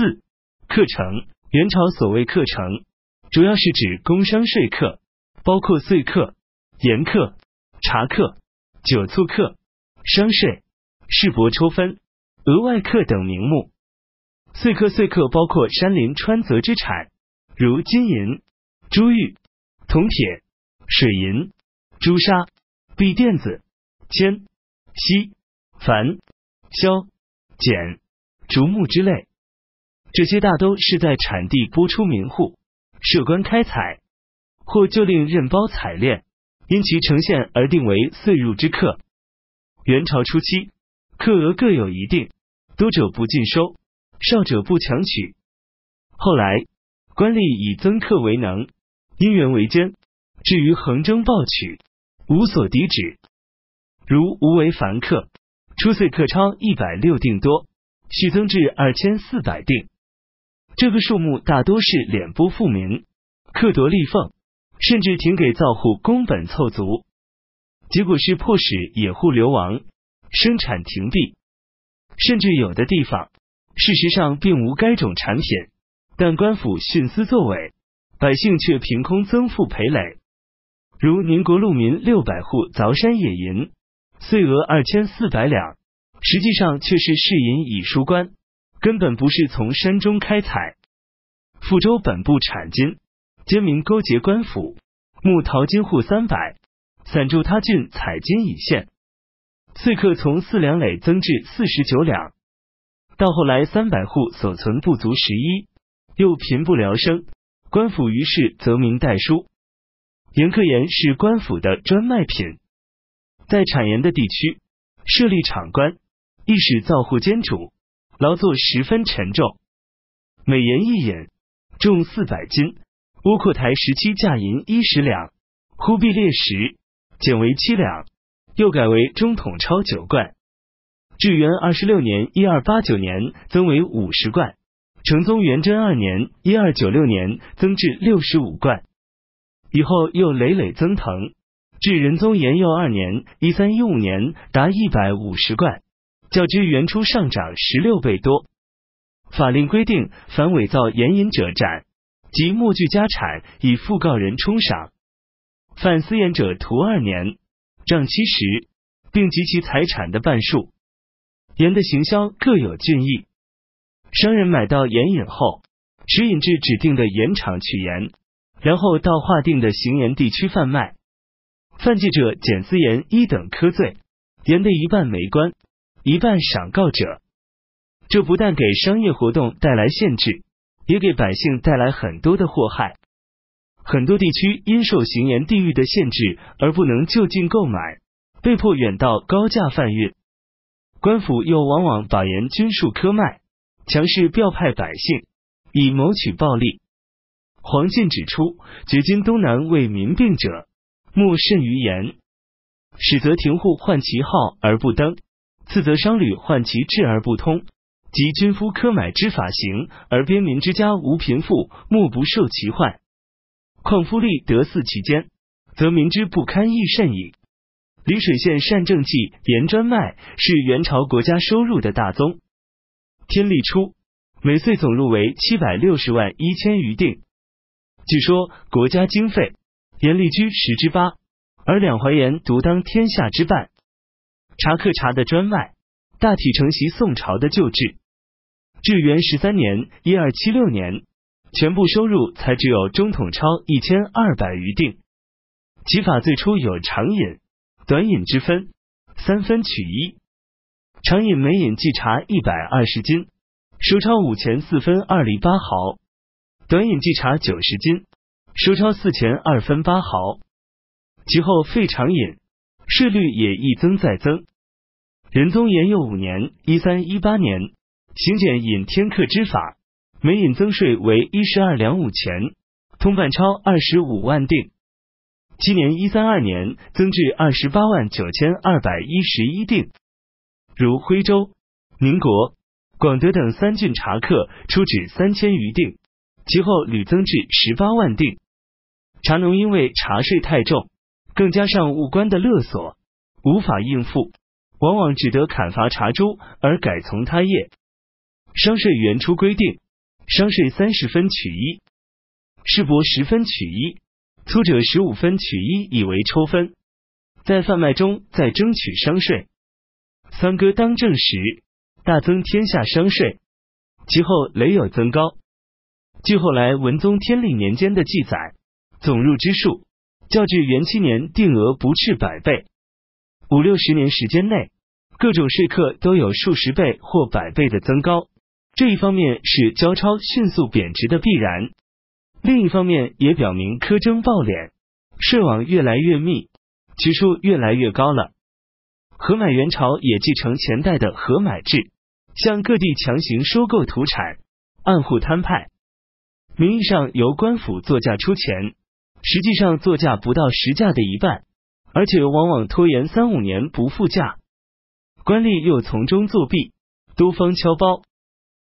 四、课程。元朝所谓课程，主要是指工商税课，包括岁课、盐课、茶课、酒醋课、商税、市舶抽分、额外课等名目。岁课岁课包括山林川泽之产，如金银、珠玉、铜铁、水银、朱砂、碧垫子、铅、锡、矾、硝、碱、竹木之类。这些大都是在产地拨出民户，设官开采，或就令任包采炼，因其呈现而定为岁入之课。元朝初期，课额各有一定，多者不尽收，少者不强取。后来官吏以增课为能，因缘为奸，至于横征暴取，无所抵止。如无为凡客，初岁课超一百六定多，续增至二千四百定。这个数目大多是敛拨富民，克夺利俸，甚至停给造户工本凑足，结果是迫使野户流亡，生产停闭，甚至有的地方事实上并无该种产品，但官府徇私作伪，百姓却凭空增富赔累。如宁国路民六百户凿山野银，岁额二千四百两，实际上却是市银以输官。根本不是从山中开采。富州本部产金，奸民勾结官府，募淘金户三百，散驻他郡采金以现。岁刻从四两累增至四十九两。到后来三百户所存不足十一，又贫不聊生，官府于是择民代书。盐克盐是官府的专卖品，在产盐的地区设立厂官，亦使造户兼主。劳作十分沉重，每盐一引重四百斤。窝阔台十七价银一十两，忽必烈时减为七两，又改为中统钞九贯。至元二十六年（一二八九年）增为五十贯，成宗元贞二年（一二九六年）增至六十五贯，以后又累累增腾，至仁宗延佑二年（一三一五年）达一百五十贯。较之原初上涨十六倍多。法令规定，凡伪造盐引者斩，即没据家产以复告人充赏；犯私盐者徒二年，杖七十，并及其财产的半数。盐的行销各有俊义。商人买到盐引后，持引至指定的盐场取盐，然后到划定的行盐地区贩卖。犯纪者减私盐一等科罪，盐的一半没关。一半赏告者，这不但给商业活动带来限制，也给百姓带来很多的祸害。很多地区因受行盐地域的限制而不能就近购买，被迫远到高价贩运。官府又往往把盐均数科卖，强势调派百姓，以谋取暴利。黄进指出，掘金东南为民病者，莫甚于盐，使则停户换其号而不登。自则商旅患其志而不通，及军夫苛买之法行，而边民之家无贫富，莫不受其患。况夫利得似其间，则民之不堪亦甚矣。丽水县善政绩盐专卖是元朝国家收入的大宗。天历初，每岁总入为七百六十万一千余锭。据说国家经费盐利居十之八，而两淮盐独当天下之半。茶客茶的专卖，大体承袭宋朝的旧制。至元十三年（一二七六年），全部收入才只有中统钞一千二百余锭。其法最初有长引、短引之分，三分取一。长引每引计茶一百二十斤，收钞五钱四分二厘八毫；短引计茶九十斤，收钞四钱二分八毫。其后废长引，税率也一增再增。仁宗延佑五年（一三一八年）行检引天客之法，每引增税为一十二两五钱，通办钞二十五万锭。七年（一三二年）增至二十八万九千二百一十一锭。如徽州、宁国、广德等三郡茶客出纸三千余锭，其后屡增至十八万锭。茶农因为茶税太重，更加上务官的勒索，无法应付。往往只得砍伐茶株而改从他业。商税原初规定，商税三十分取一，市舶十分取一，粗者十五分取一，以为抽分。在贩卖中再争取商税。三哥当政时，大增天下商税，其后累有增高。据后来文宗天历年间的记载，总入之数，较至元七年定额不斥百倍。五六十年时间内，各种税课都有数十倍或百倍的增高。这一方面是交钞迅速贬值的必然，另一方面也表明苛征暴敛，税网越来越密，取数越来越高了。合买元朝也继承前代的合买制，向各地强行收购土产，按户摊派，名义上由官府作价出钱，实际上作价不到实价的一半，而且往往拖延三五年不付价，官吏又从中作弊，多方敲包。